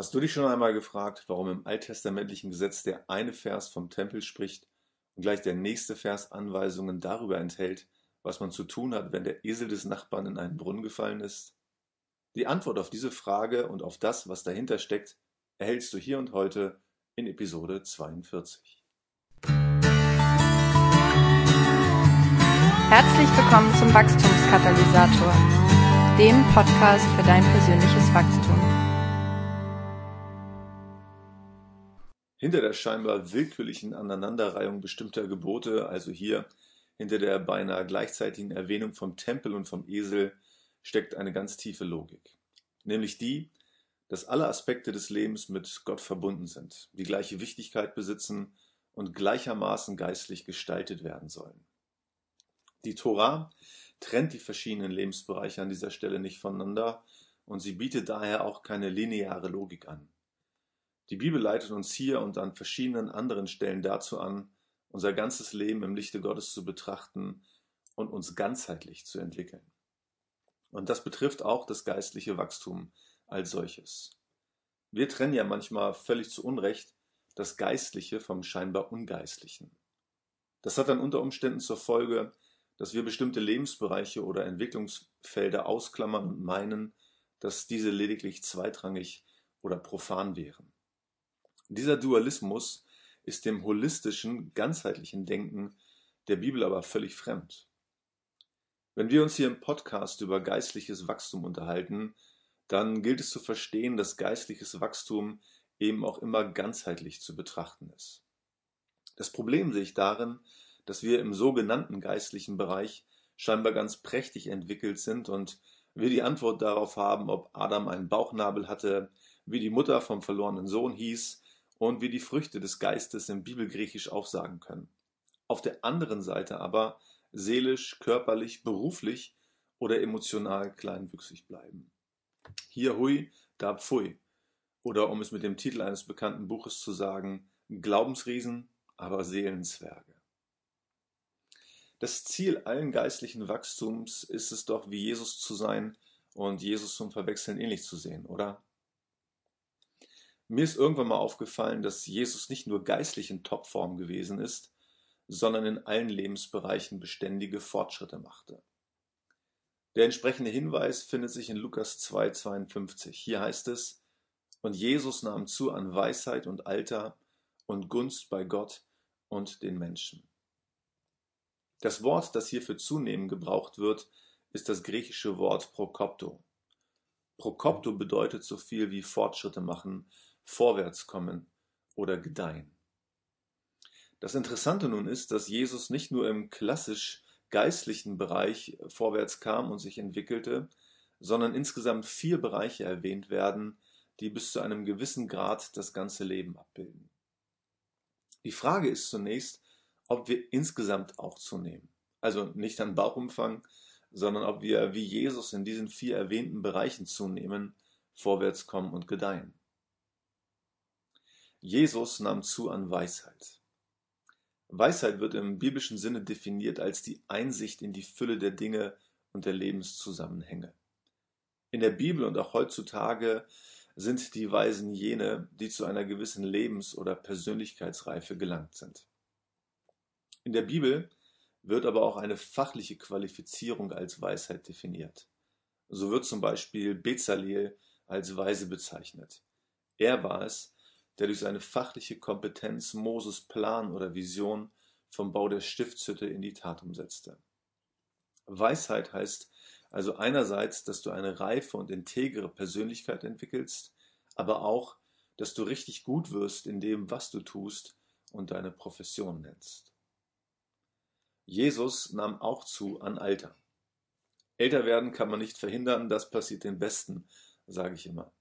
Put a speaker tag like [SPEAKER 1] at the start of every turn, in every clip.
[SPEAKER 1] Hast du dich schon einmal gefragt, warum im alttestamentlichen Gesetz der eine Vers vom Tempel spricht und gleich der nächste Vers Anweisungen darüber enthält, was man zu tun hat, wenn der Esel des Nachbarn in einen Brunnen gefallen ist? Die Antwort auf diese Frage und auf das, was dahinter steckt, erhältst du hier und heute in Episode 42.
[SPEAKER 2] Herzlich willkommen zum Wachstumskatalysator, dem Podcast für dein persönliches Wachstum.
[SPEAKER 1] Hinter der scheinbar willkürlichen Aneinanderreihung bestimmter Gebote, also hier hinter der beinahe gleichzeitigen Erwähnung vom Tempel und vom Esel, steckt eine ganz tiefe Logik. Nämlich die, dass alle Aspekte des Lebens mit Gott verbunden sind, die gleiche Wichtigkeit besitzen und gleichermaßen geistlich gestaltet werden sollen. Die Tora trennt die verschiedenen Lebensbereiche an dieser Stelle nicht voneinander und sie bietet daher auch keine lineare Logik an. Die Bibel leitet uns hier und an verschiedenen anderen Stellen dazu an, unser ganzes Leben im Lichte Gottes zu betrachten und uns ganzheitlich zu entwickeln. Und das betrifft auch das geistliche Wachstum als solches. Wir trennen ja manchmal völlig zu Unrecht das Geistliche vom scheinbar Ungeistlichen. Das hat dann unter Umständen zur Folge, dass wir bestimmte Lebensbereiche oder Entwicklungsfelder ausklammern und meinen, dass diese lediglich zweitrangig oder profan wären. Dieser Dualismus ist dem holistischen, ganzheitlichen Denken der Bibel aber völlig fremd. Wenn wir uns hier im Podcast über geistliches Wachstum unterhalten, dann gilt es zu verstehen, dass geistliches Wachstum eben auch immer ganzheitlich zu betrachten ist. Das Problem sehe ich darin, dass wir im sogenannten geistlichen Bereich scheinbar ganz prächtig entwickelt sind und wir die Antwort darauf haben, ob Adam einen Bauchnabel hatte, wie die Mutter vom verlorenen Sohn hieß und wir die Früchte des Geistes im Bibelgriechisch aufsagen können. Auf der anderen Seite aber seelisch, körperlich, beruflich oder emotional kleinwüchsig bleiben. Hier hui, da pfui. Oder um es mit dem Titel eines bekannten Buches zu sagen, Glaubensriesen, aber Seelenzwerge. Das Ziel allen geistlichen Wachstums ist es doch, wie Jesus zu sein und Jesus zum Verwechseln ähnlich zu sehen, oder? Mir ist irgendwann mal aufgefallen, dass Jesus nicht nur geistlich in Topform gewesen ist, sondern in allen Lebensbereichen beständige Fortschritte machte. Der entsprechende Hinweis findet sich in Lukas 2,52. Hier heißt es, und Jesus nahm zu an Weisheit und Alter und Gunst bei Gott und den Menschen. Das Wort, das hier für zunehmen gebraucht wird, ist das griechische Wort prokopto. Prokopto bedeutet so viel wie Fortschritte machen vorwärts kommen oder gedeihen. Das Interessante nun ist, dass Jesus nicht nur im klassisch geistlichen Bereich vorwärts kam und sich entwickelte, sondern insgesamt vier Bereiche erwähnt werden, die bis zu einem gewissen Grad das ganze Leben abbilden. Die Frage ist zunächst, ob wir insgesamt auch zunehmen. Also nicht an Bauchumfang, sondern ob wir wie Jesus in diesen vier erwähnten Bereichen zunehmen, vorwärts kommen und gedeihen. Jesus nahm zu an Weisheit. Weisheit wird im biblischen Sinne definiert als die Einsicht in die Fülle der Dinge und der Lebenszusammenhänge. In der Bibel und auch heutzutage sind die Weisen jene, die zu einer gewissen Lebens- oder Persönlichkeitsreife gelangt sind. In der Bibel wird aber auch eine fachliche Qualifizierung als Weisheit definiert. So wird zum Beispiel Bezalel als Weise bezeichnet. Er war es, der durch seine fachliche Kompetenz Moses Plan oder Vision vom Bau der Stiftshütte in die Tat umsetzte. Weisheit heißt also einerseits, dass du eine reife und integere Persönlichkeit entwickelst, aber auch, dass du richtig gut wirst in dem, was du tust und deine Profession nennst. Jesus nahm auch zu an Alter. Älter werden kann man nicht verhindern, das passiert den Besten, sage ich immer.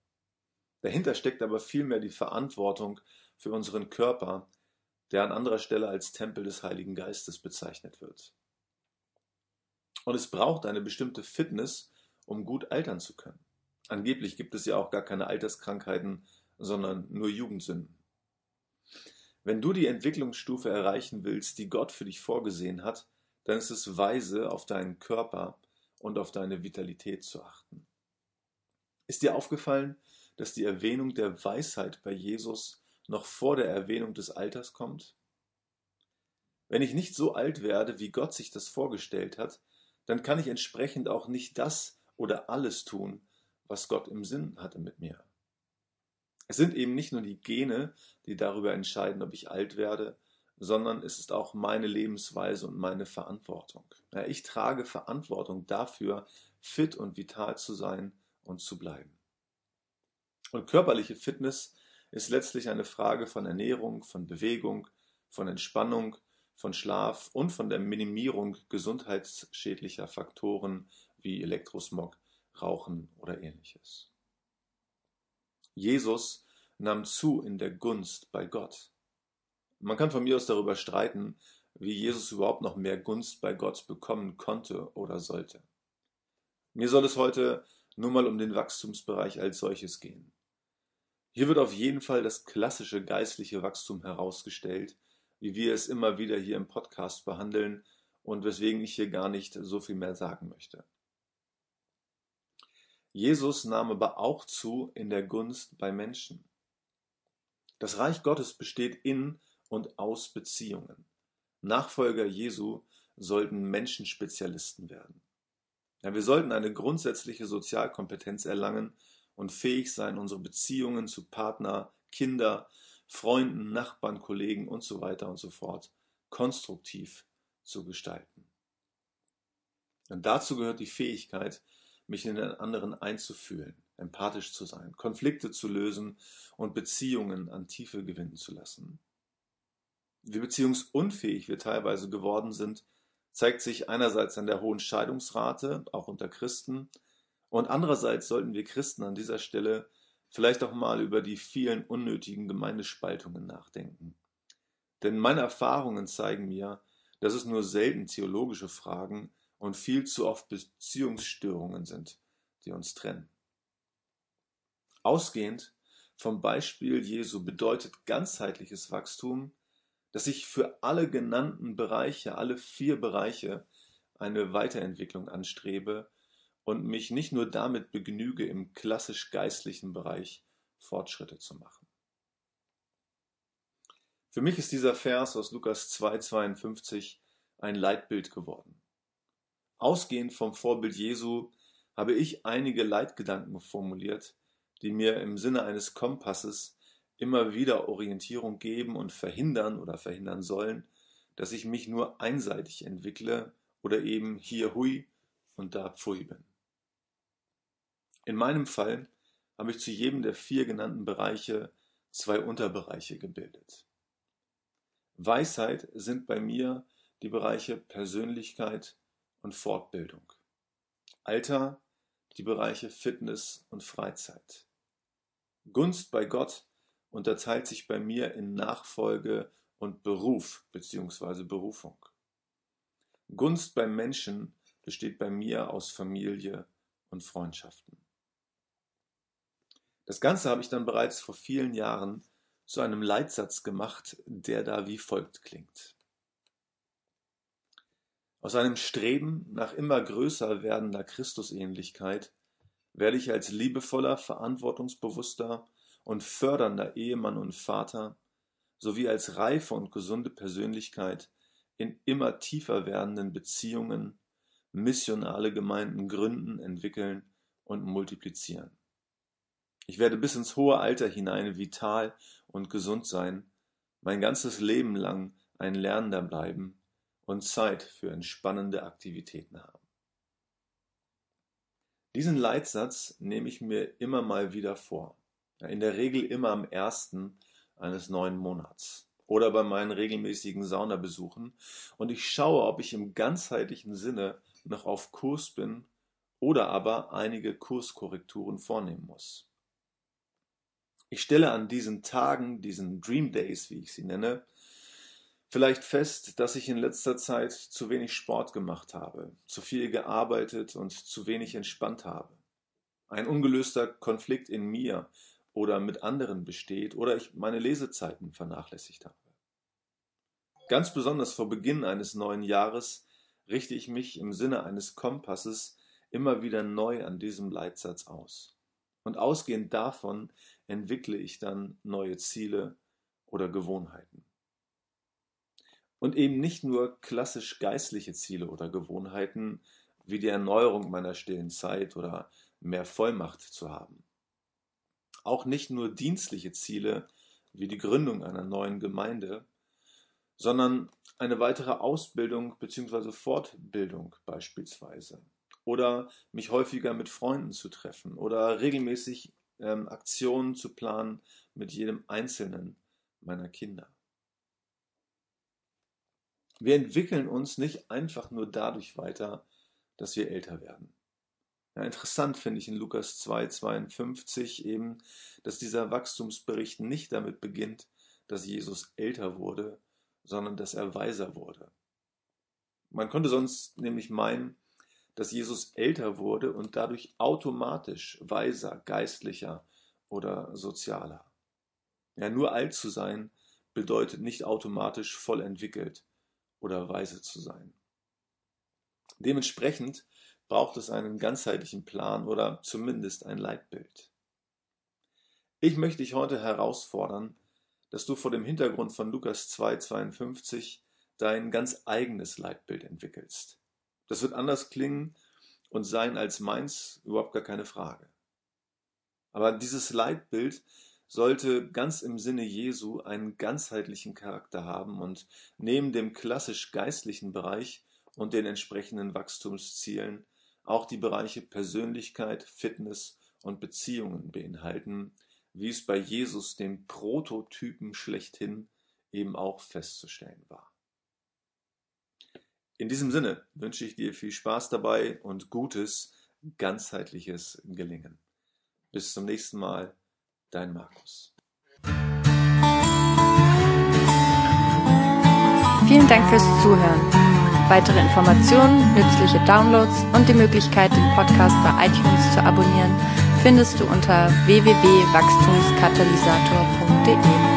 [SPEAKER 1] Dahinter steckt aber vielmehr die Verantwortung für unseren Körper, der an anderer Stelle als Tempel des Heiligen Geistes bezeichnet wird. Und es braucht eine bestimmte Fitness, um gut altern zu können. Angeblich gibt es ja auch gar keine Alterskrankheiten, sondern nur Jugendsünden. Wenn du die Entwicklungsstufe erreichen willst, die Gott für dich vorgesehen hat, dann ist es weise, auf deinen Körper und auf deine Vitalität zu achten. Ist dir aufgefallen, dass die Erwähnung der Weisheit bei Jesus noch vor der Erwähnung des Alters kommt? Wenn ich nicht so alt werde, wie Gott sich das vorgestellt hat, dann kann ich entsprechend auch nicht das oder alles tun, was Gott im Sinn hatte mit mir. Es sind eben nicht nur die Gene, die darüber entscheiden, ob ich alt werde, sondern es ist auch meine Lebensweise und meine Verantwortung. Ja, ich trage Verantwortung dafür, fit und vital zu sein und zu bleiben. Und körperliche Fitness ist letztlich eine Frage von Ernährung, von Bewegung, von Entspannung, von Schlaf und von der Minimierung gesundheitsschädlicher Faktoren wie Elektrosmog, Rauchen oder ähnliches. Jesus nahm zu in der Gunst bei Gott. Man kann von mir aus darüber streiten, wie Jesus überhaupt noch mehr Gunst bei Gott bekommen konnte oder sollte. Mir soll es heute nur mal um den Wachstumsbereich als solches gehen. Hier wird auf jeden Fall das klassische geistliche Wachstum herausgestellt, wie wir es immer wieder hier im Podcast behandeln und weswegen ich hier gar nicht so viel mehr sagen möchte. Jesus nahm aber auch zu in der Gunst bei Menschen. Das Reich Gottes besteht in und aus Beziehungen. Nachfolger Jesu sollten Menschenspezialisten werden. Ja, wir sollten eine grundsätzliche Sozialkompetenz erlangen und fähig sein, unsere Beziehungen zu Partner, Kinder, Freunden, Nachbarn, Kollegen und so weiter und so fort konstruktiv zu gestalten. Und dazu gehört die Fähigkeit, mich in den anderen einzufühlen, empathisch zu sein, Konflikte zu lösen und Beziehungen an Tiefe gewinnen zu lassen. Wie beziehungsunfähig wir teilweise geworden sind, zeigt sich einerseits an der hohen Scheidungsrate, auch unter Christen, und andererseits sollten wir Christen an dieser Stelle vielleicht auch mal über die vielen unnötigen Gemeindespaltungen nachdenken. Denn meine Erfahrungen zeigen mir, dass es nur selten theologische Fragen und viel zu oft Beziehungsstörungen sind, die uns trennen. Ausgehend vom Beispiel Jesu bedeutet ganzheitliches Wachstum, dass ich für alle genannten Bereiche, alle vier Bereiche, eine Weiterentwicklung anstrebe und mich nicht nur damit begnüge, im klassisch geistlichen Bereich Fortschritte zu machen. Für mich ist dieser Vers aus Lukas 2,52 ein Leitbild geworden. Ausgehend vom Vorbild Jesu habe ich einige Leitgedanken formuliert, die mir im Sinne eines Kompasses immer wieder Orientierung geben und verhindern oder verhindern sollen, dass ich mich nur einseitig entwickle oder eben hier hui und da pfui bin. In meinem Fall habe ich zu jedem der vier genannten Bereiche zwei Unterbereiche gebildet. Weisheit sind bei mir die Bereiche Persönlichkeit und Fortbildung. Alter die Bereiche Fitness und Freizeit. Gunst bei Gott unterteilt sich bei mir in Nachfolge und Beruf bzw. Berufung. Gunst beim Menschen besteht bei mir aus Familie und Freundschaften. Das Ganze habe ich dann bereits vor vielen Jahren zu einem Leitsatz gemacht, der da wie folgt klingt. Aus einem Streben nach immer größer werdender Christusähnlichkeit werde ich als liebevoller, verantwortungsbewusster und fördernder Ehemann und Vater sowie als reife und gesunde Persönlichkeit in immer tiefer werdenden Beziehungen missionale Gemeinden gründen, entwickeln und multiplizieren. Ich werde bis ins hohe Alter hinein vital und gesund sein, mein ganzes Leben lang ein Lernender bleiben und Zeit für entspannende Aktivitäten haben. Diesen Leitsatz nehme ich mir immer mal wieder vor. In der Regel immer am ersten eines neuen Monats oder bei meinen regelmäßigen Saunabesuchen und ich schaue, ob ich im ganzheitlichen Sinne noch auf Kurs bin oder aber einige Kurskorrekturen vornehmen muss. Ich stelle an diesen Tagen, diesen Dream Days, wie ich sie nenne, vielleicht fest, dass ich in letzter Zeit zu wenig Sport gemacht habe, zu viel gearbeitet und zu wenig entspannt habe. Ein ungelöster Konflikt in mir oder mit anderen besteht oder ich meine Lesezeiten vernachlässigt habe. Ganz besonders vor Beginn eines neuen Jahres richte ich mich im Sinne eines Kompasses immer wieder neu an diesem Leitsatz aus. Und ausgehend davon entwickle ich dann neue Ziele oder Gewohnheiten. Und eben nicht nur klassisch geistliche Ziele oder Gewohnheiten, wie die Erneuerung meiner stillen Zeit oder mehr Vollmacht zu haben. Auch nicht nur dienstliche Ziele, wie die Gründung einer neuen Gemeinde, sondern eine weitere Ausbildung bzw. Fortbildung beispielsweise. Oder mich häufiger mit Freunden zu treffen oder regelmäßig ähm, Aktionen zu planen mit jedem einzelnen meiner Kinder. Wir entwickeln uns nicht einfach nur dadurch weiter, dass wir älter werden. Ja, interessant finde ich in Lukas 2, 52 eben, dass dieser Wachstumsbericht nicht damit beginnt, dass Jesus älter wurde, sondern dass er weiser wurde. Man könnte sonst nämlich meinen, dass Jesus älter wurde und dadurch automatisch weiser, geistlicher oder sozialer. Ja, nur alt zu sein bedeutet nicht automatisch voll entwickelt oder weise zu sein. Dementsprechend braucht es einen ganzheitlichen Plan oder zumindest ein Leitbild. Ich möchte dich heute herausfordern, dass du vor dem Hintergrund von Lukas 2,52 dein ganz eigenes Leitbild entwickelst. Das wird anders klingen und sein als meins, überhaupt gar keine Frage. Aber dieses Leitbild sollte ganz im Sinne Jesu einen ganzheitlichen Charakter haben und neben dem klassisch geistlichen Bereich und den entsprechenden Wachstumszielen auch die Bereiche Persönlichkeit, Fitness und Beziehungen beinhalten, wie es bei Jesus, dem Prototypen schlechthin, eben auch festzustellen war. In diesem Sinne wünsche ich dir viel Spaß dabei und gutes, ganzheitliches Gelingen. Bis zum nächsten Mal Dein Markus.
[SPEAKER 2] Vielen Dank fürs Zuhören. Weitere Informationen, nützliche Downloads und die Möglichkeit, den Podcast bei iTunes zu abonnieren, findest du unter www.wachstumskatalysator.de.